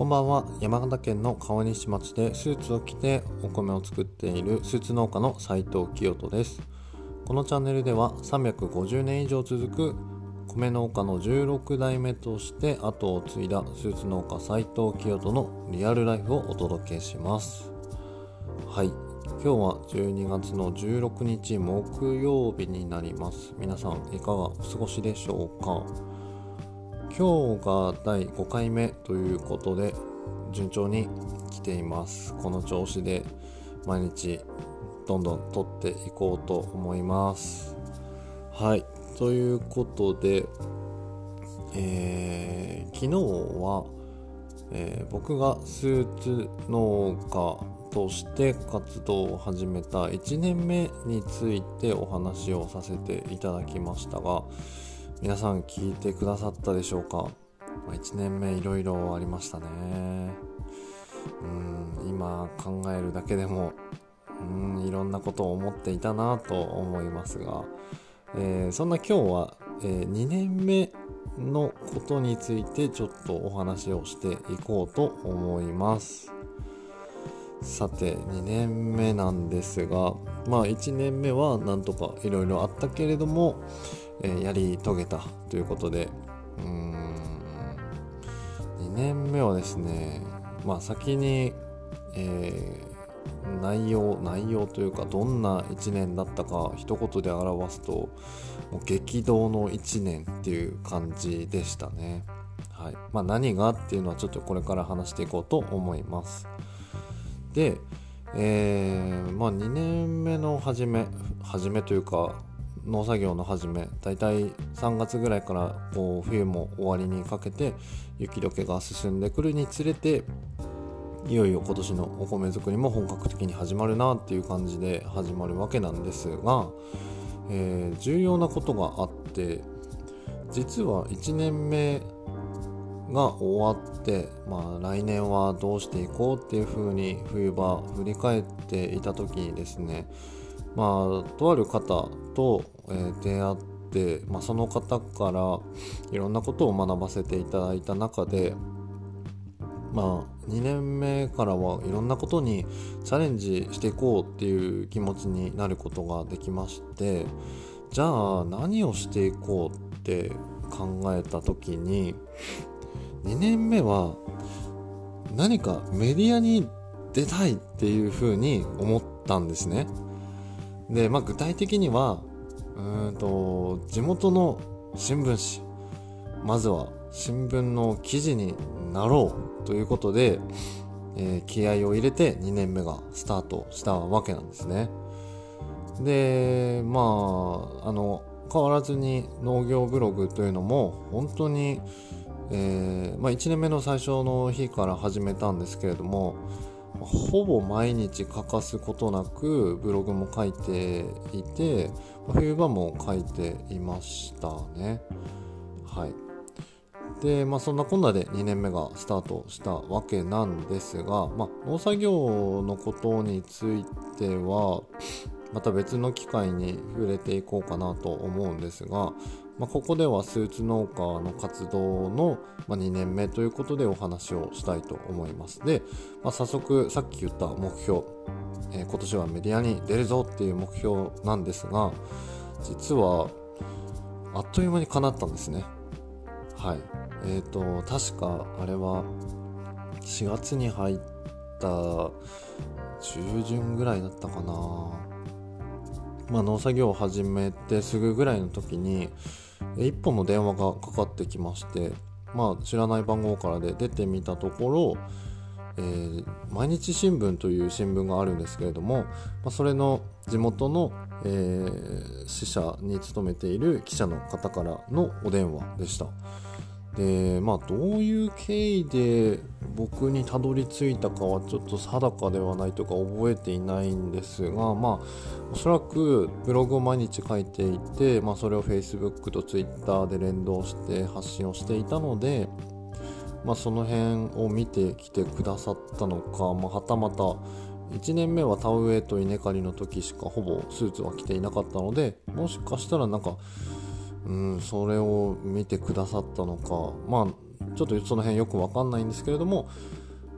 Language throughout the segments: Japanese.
こんばんは。山形県の川西町でスーツを着てお米を作っているスーツ農家の斉藤清人です。このチャンネルでは350年以上続く米農家の16代目として後を継いだスーツ農家斉藤清人のリアルライフをお届けします。はい。今日は12月の16日木曜日になります。皆さんいかがお過ごしでしょうか？今日が第5回目ということで順調に来ています。この調子で毎日どんどん撮っていこうと思います。はい。ということで、えー、昨日は、えー、僕がスーツ農家として活動を始めた1年目についてお話をさせていただきましたが皆さん聞いてくださったでしょうか、ま、1年目いろいろありましたね。うん今考えるだけでもうんいろんなことを思っていたなと思いますが、えー、そんな今日は、えー、2年目のことについてちょっとお話をしていこうと思います。さて2年目なんですがまあ1年目はなんとかいろいろあったけれどもえー、やり遂げたということでうーん2年目はですねまあ先に、えー、内容内容というかどんな1年だったか一言で表すともう激動の1年っていう感じでしたね。はいまあ、何がっていうのはちょっとこれから話していこうと思います。で、えー、まあ2年目の初め初めというか農作業の始めだいたい3月ぐらいからこう冬も終わりにかけて雪解けが進んでくるにつれていよいよ今年のお米作りも本格的に始まるなっていう感じで始まるわけなんですが、えー、重要なことがあって実は1年目が終わって、まあ、来年はどうしていこうっていうふうに冬場振り返っていた時にですねまあとある方と、え、出会って、まあ、その方からいろんなことを学ばせていただいた中でまあ2年目からはいろんなことにチャレンジしていこうっていう気持ちになることができましてじゃあ何をしていこうって考えた時に2年目は何かメディアに出たいっていうふうに思ったんですね。で、まあ、具体的にはうんと地元の新聞紙まずは新聞の記事になろうということで、えー、気合を入れて2年目がスタートしたわけなんですね。でまああの変わらずに農業ブログというのも本当に、えー、まあ、1年目の最初の日から始めたんですけれどもほぼ毎日欠かすことなくブログも書いていて冬場も書いていましたね。はい。でまあそんなこんなで2年目がスタートしたわけなんですが、まあ、農作業のことについてはまた別の機会に触れていこうかなと思うんですが、まあ、ここではスーツ農家の活動の、ま2年目ということでお話をしたいと思います。で、まあ、早速さっき言った目標、えー、今年はメディアに出るぞっていう目標なんですが、実はあっという間に叶ったんですね。はい。えっ、ー、と、確かあれは4月に入った中旬ぐらいだったかな。まあ、農作業を始めてすぐぐらいの時に1本の電話がかかってきまして、まあ、知らない番号からで出てみたところ、えー、毎日新聞という新聞があるんですけれども、まあ、それの地元の、えー、支社に勤めている記者の方からのお電話でした。でまあどういう経緯で僕にたどり着いたかはちょっと定かではないとか覚えていないんですがまあおそらくブログを毎日書いていて、まあ、それを Facebook と Twitter で連動して発信をしていたので、まあ、その辺を見てきてくださったのか、まあ、はたまた1年目は田植えと稲刈りの時しかほぼスーツは着ていなかったのでもしかしたらなんかうんそれを見てくださったのかまあちょっとその辺よくわかんないんですけれども、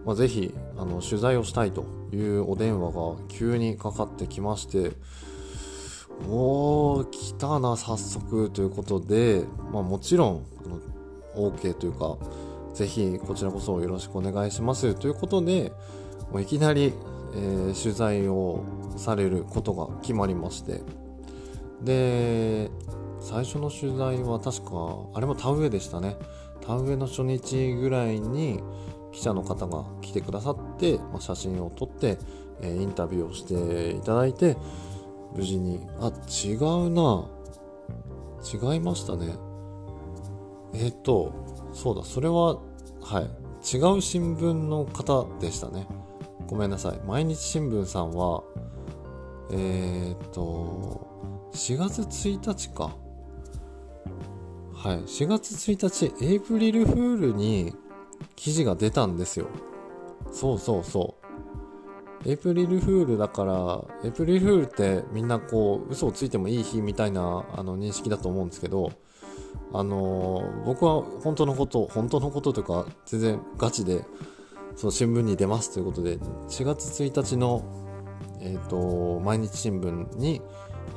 まあ、ぜひあの取材をしたいというお電話が急にかかってきましておー来たな早速ということで、まあ、もちろんあの OK というかぜひこちらこそよろしくお願いしますということでもういきなり、えー、取材をされることが決まりましてで最初の取材は確かあれも田植えでしたね。田植えの初日ぐらいに記者の方が来てくださって、まあ、写真を撮って、えー、インタビューをしていただいて無事にあ違うな。違いましたね。えっ、ー、とそうだそれははい。違う新聞の方でしたね。ごめんなさい。毎日新聞さんはえっ、ー、と4月1日か。はい。4月1日エイプリルフールに記事が出たんですよそうそうそうエイプリルフールだからエイプリルフールってみんなこう嘘をついてもいい日みたいなあの認識だと思うんですけどあのー、僕は本当のこと本当のことというか全然ガチでその新聞に出ますということで4月1日の、えーと、毎日新聞に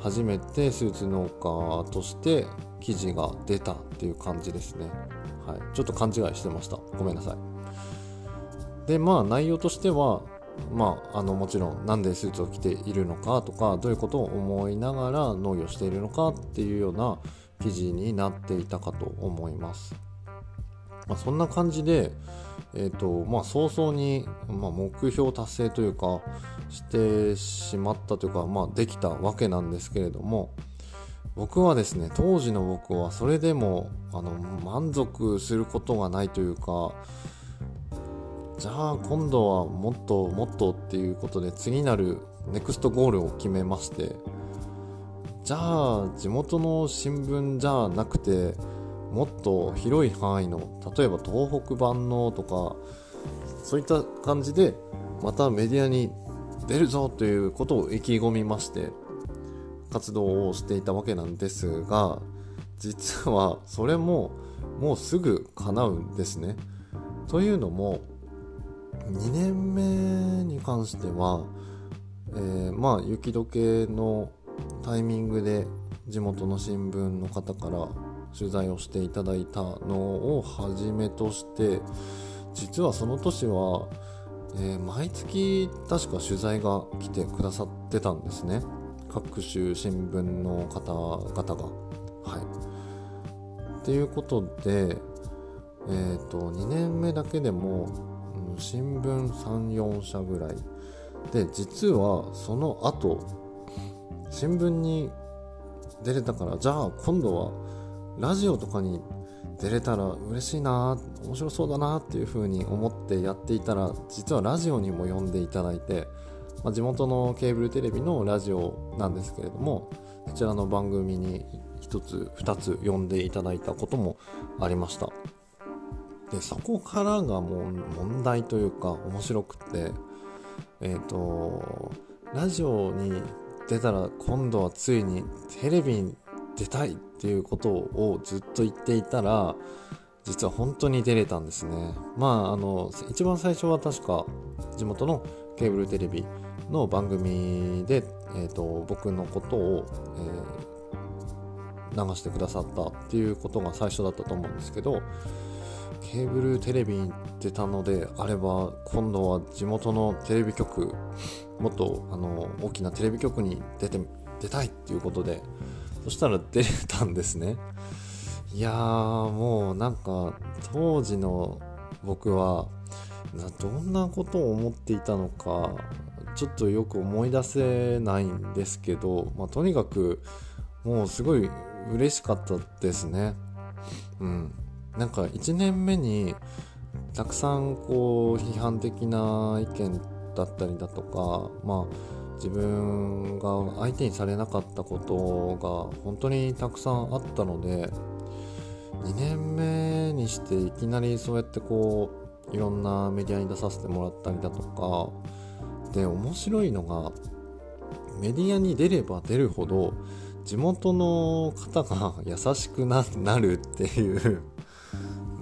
初めてスーツ農家として記事が出たっていう感じですね。はい、ちょっと勘違いしてました。ごめんなさい。で、まあ内容としては、まあ、あのもちろんなんでスーツを着ているのかとかどういうことを思いながら農業しているのかっていうような記事になっていたかと思います。まあ、そんな感じで、えーとまあ、早々に、まあ、目標達成というかしてしまったというか、まあ、できたわけなんですけれども僕はですね当時の僕はそれでもあの満足することがないというかじゃあ今度はもっともっとっていうことで次なるネクストゴールを決めましてじゃあ地元の新聞じゃなくてもっと広い範囲の例えば東北版のとかそういった感じでまたメディアに出るぞということを意気込みまして活動をしていたわけなんですが実はそれももうすぐ叶うんですね。というのも2年目に関しては、えー、まあ雪解けのタイミングで地元の新聞の方から取材をしていただいたのをはじめとして実はその年は、えー、毎月確か取材が来てくださってたんですね各種新聞の方々がはい。っていうことでえっ、ー、と2年目だけでも、うん、新聞34社ぐらい。で実はその後新聞に出れたからじゃあ今度はラジオとかに出れたら嬉しいな面白そうだなっていう風に思ってやっていたら実はラジオにも呼んでいただいて、まあ、地元のケーブルテレビのラジオなんですけれどもこちらの番組に1つ2つ呼んでいただいたこともありました。でそこからがもう問題というか面白くってえっ、ー、とラジオに出たら今度はついにテレビに出たいっていうことをずっと言っていたら実は本当に出れたんですね。まああの一番最初は確か地元のケーブルテレビの番組で、えーと、僕のことを、えー、流してくださったっていうことが最初だったと思うんですけどケーブルテレビに出たのであれば今度は地元のテレビ局もっとあの大きなテレビ局に出て出たいっていうことでそしたら出れたんですね。いやーもうなんか当時の僕はどんなことを思っていたのかちょっとよく思い出せないんですけど、まあ、とにかくもうすごい嬉しかったですね。うん。なんか1年目にたくさんこう批判的な意見だったりだとかまあ自分が相手にされなかったことが本当にたくさんあったので2年目にしていきなりそうやってこういろんなメディアに出させてもらったりだとかで面白いのがメディアに出れば出るほど地元の方が優しくなるっていう。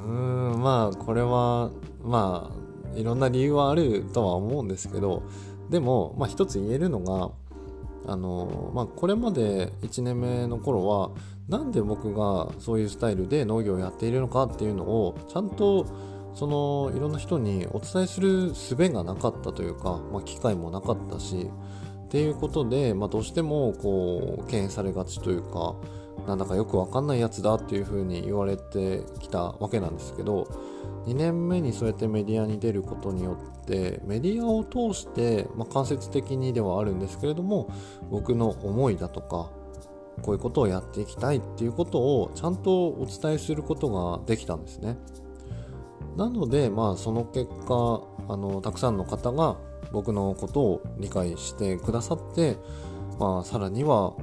ーんまあこれはまあいろんな理由はあるとは思うんですけどでも、まあ、一つ言えるのがあの、まあ、これまで1年目の頃はなんで僕がそういうスタイルで農業をやっているのかっていうのをちゃんとそのいろんな人にお伝えする術がなかったというか、まあ、機会もなかったしっていうことで、まあ、どうしてもこう敬遠されがちというかなんだかよくわかんないやつだっていうふうに言われてきたわけなんですけど2年目にそうやってメディアに出ることによってメディアを通して、まあ、間接的にではあるんですけれども僕の思いだとかこういうことをやっていきたいっていうことをちゃんとお伝えすることができたんですね。なので、まあ、その結果あのたくさんの方が僕のことを理解してくださって、まあ、さらには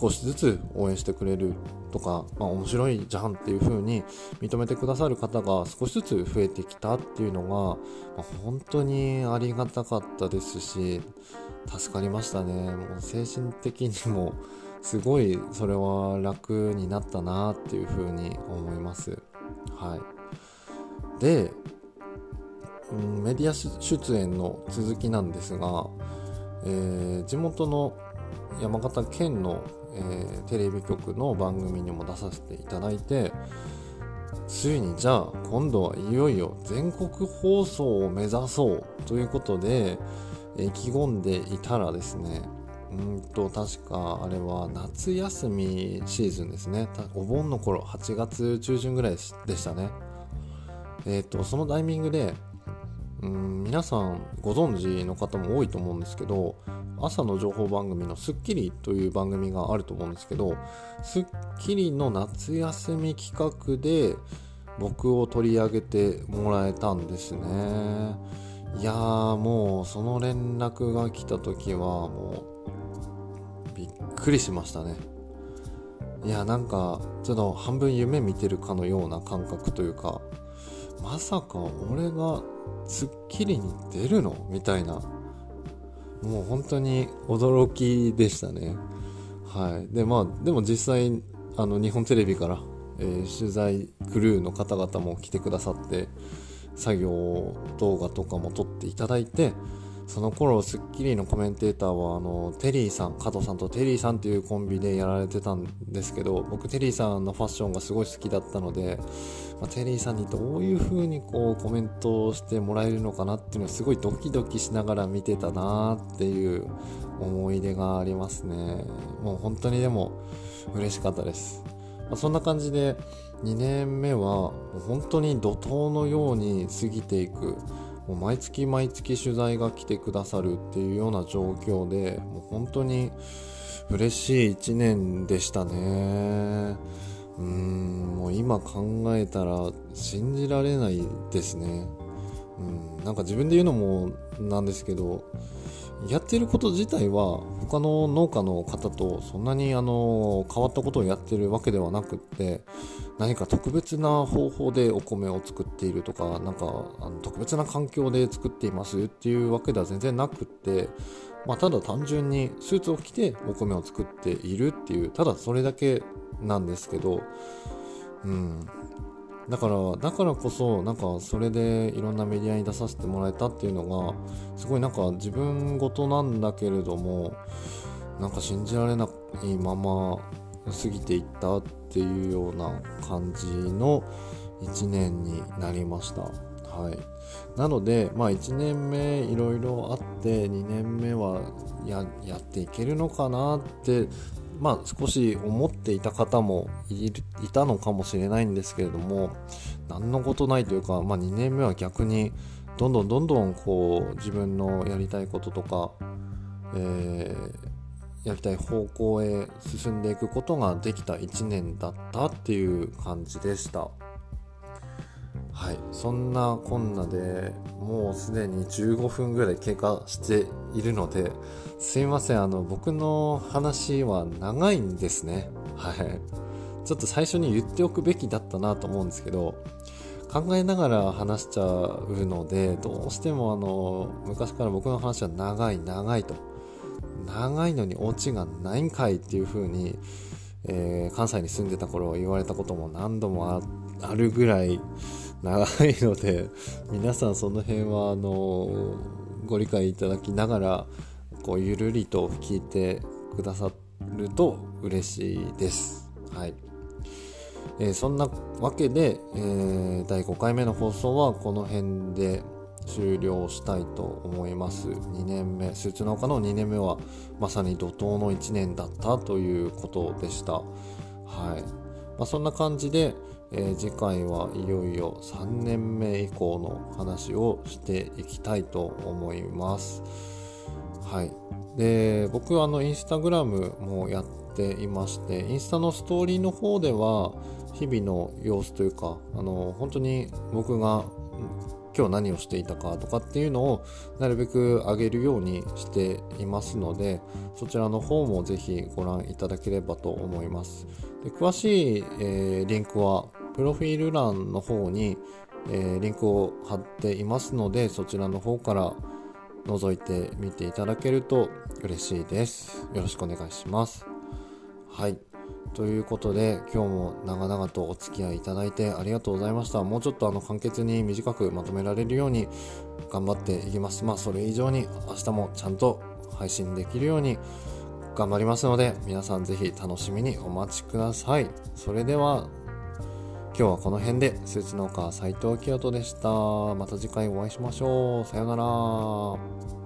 少しずつ応援してくれるとか、まあ、面白いじゃんっていう風に認めてくださる方が少しずつ増えてきたっていうのが、まあ、本当にありがたかったですし助かりましたね。もう精神的にもすごいそれは楽になったなっていう風に思います。はい。で、うん、メディア出演の続きなんですが、えー、地元の山形県の、えー、テレビ局の番組にも出させていただいてついにじゃあ今度はいよいよ全国放送を目指そうということで意気込んでいたらですねうんと確かあれは夏休みシーズンですね。お盆の頃8月中旬ぐらいでしたね。えっ、ー、とそのタイミングでうん皆さんご存知の方も多いと思うんですけど朝の情報番組の『スッキリ』という番組があると思うんですけど『スッキリ』の夏休み企画で僕を取り上げてもらえたんですね。いやーもうその連絡が来た時はもうびっくりしましたね。いやなんかちょっと半分夢見てるかのような感覚というかまさか俺が『スッキリ』に出るの？みたいなもう本当に驚きでしたね。はい。で、まあ、でも実際、あの、日本テレビから、えー、取材クルーの方々も来てくださって、作業動画とかも撮っていただいて、その頃、スッキリのコメンテーターは、あの、テリーさん、加藤さんとテリーさんっていうコンビでやられてたんですけど、僕、テリーさんのファッションがすごい好きだったので、まあ、テリーさんにどういう風にこうコメントをしてもらえるのかなっていうのをすごいドキドキしながら見てたなっていう思い出がありますね。もう本当にでも嬉しかったです。まあ、そんな感じで2年目は本当に怒涛のように過ぎていく。もう毎月毎月取材が来てくださるっていうような状況でもう本当に嬉しい1年でしたね。うんもう今考えたら信じられないですね。うんなんか自分で言うのもなんですけどやってること自体は他の農家の方とそんなにあの変わったことをやってるわけではなくって何か特別な方法でお米を作っているとかなんかあの特別な環境で作っていますっていうわけでは全然なくって、まあ、ただ単純にスーツを着てお米を作っているっていうただそれだけなんですけどうん。だから、だからこそ、なんかそれでいろんなメディアに出させてもらえたっていうのが、すごいなんか自分事なんだけれども、なんか信じられないまま過ぎていったっていうような感じの1年になりました。はい。なので、まあ1年目いろいろあって、2年目はやっていけるのかなってまあ、少し思っていた方もいたのかもしれないんですけれども何のことないというか、まあ、2年目は逆にどんどんどんどんこう自分のやりたいこととか、えー、やりたい方向へ進んでいくことができた1年だったっていう感じでした。はい、そんなこんなでもうすでに15分ぐらい経過しているのですいません。あの僕の話は長いんですね。はい。ちょっと最初に言っておくべきだったなと思うんですけど考えながら話しちゃうのでどうしてもあの昔から僕の話は長い長いと長いのにオチがないんかいっていう風にえー、関西に住んでた頃言われたことも何度もあるぐらい長いので皆さんその辺はあのご理解いただきながらこうゆるりと聞いてくださると嬉しいです。はい。えー、そんなわけで、えー、第5回目の放送はこの辺で終了したいと思います。2年目スーツ農家の2年目はまさに怒涛の1年だったということでした。はい、まあ、そんな感じで、えー、次回はいよいよ3年目以降の話をしていきたいと思います。はい。で僕はあのインスタグラムもやっていましてインスタのストーリーの方では日々の様子というかあの本当に僕が今日何をしていたかとかっていうのをなるべく上げるようにしていますのでそちらの方もぜひご覧いただければと思います。で詳しい、えー、リンクはプロフィール欄の方に、えー、リンクを貼っていますのでそちらの方から覗いてみていただけると嬉しいです。よろしくお願いします。はい。ということで今日も長々とお付き合いいただいてありがとうございました。もうちょっとあの簡潔に短くまとめられるように頑張っていきます。まあそれ以上に明日もちゃんと配信できるように頑張りますので皆さんぜひ楽しみにお待ちください。それでは今日はこの辺でスーツ農家斉藤清人でした。また次回お会いしましょう。さようなら。